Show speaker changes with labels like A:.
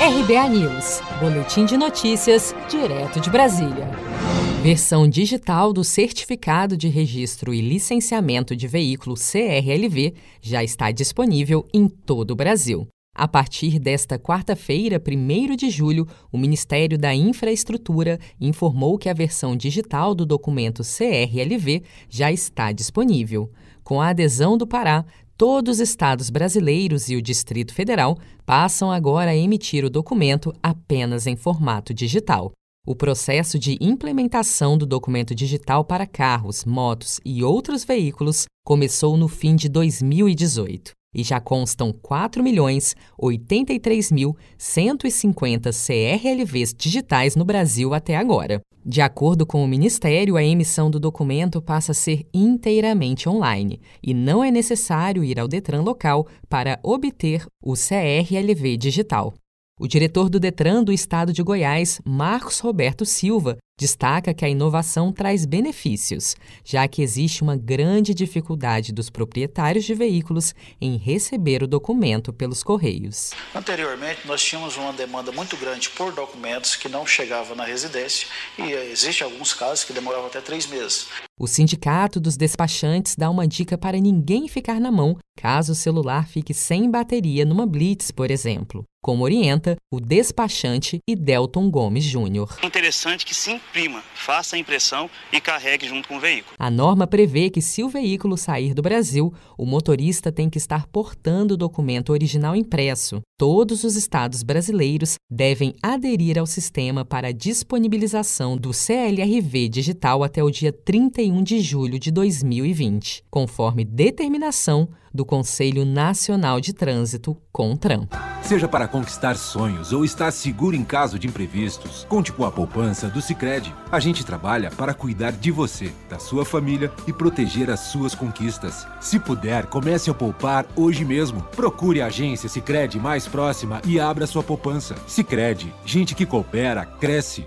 A: RBA News, Boletim de Notícias, direto de Brasília. Versão digital do Certificado de Registro e Licenciamento de Veículo CRLV já está disponível em todo o Brasil. A partir desta quarta-feira, 1 de julho, o Ministério da Infraestrutura informou que a versão digital do documento CRLV já está disponível. Com a adesão do Pará, Todos os estados brasileiros e o Distrito Federal passam agora a emitir o documento apenas em formato digital. O processo de implementação do documento digital para carros, motos e outros veículos começou no fim de 2018 e já constam 4.083.150 CRLVs digitais no Brasil até agora. De acordo com o Ministério, a emissão do documento passa a ser inteiramente online e não é necessário ir ao Detran local para obter o CRLV digital. O diretor do Detran do estado de Goiás, Marcos Roberto Silva, destaca que a inovação traz benefícios, já que existe uma grande dificuldade dos proprietários de veículos em receber o documento pelos correios.
B: Anteriormente, nós tínhamos uma demanda muito grande por documentos que não chegavam na residência e existem alguns casos que demoravam até três meses.
A: O Sindicato dos Despachantes dá uma dica para ninguém ficar na mão caso o celular fique sem bateria numa blitz, por exemplo, como orienta o despachante Idelton Gomes Júnior.
C: É interessante que se imprima, faça a impressão e carregue junto com o veículo.
A: A norma prevê que se o veículo sair do Brasil, o motorista tem que estar portando o documento original impresso. Todos os estados brasileiros devem aderir ao sistema para disponibilização do CLRV digital até o dia 31 de julho de 2020, conforme determinação do Conselho Nacional de Trânsito, CONTRAN.
D: Seja para conquistar sonhos ou estar seguro em caso de imprevistos, conte com a poupança do Sicredi. A gente trabalha para cuidar de você, da sua família e proteger as suas conquistas. Se puder, comece a poupar hoje mesmo. Procure a agência Sicredi mais próxima e abra sua poupança. Sicredi, gente que coopera cresce.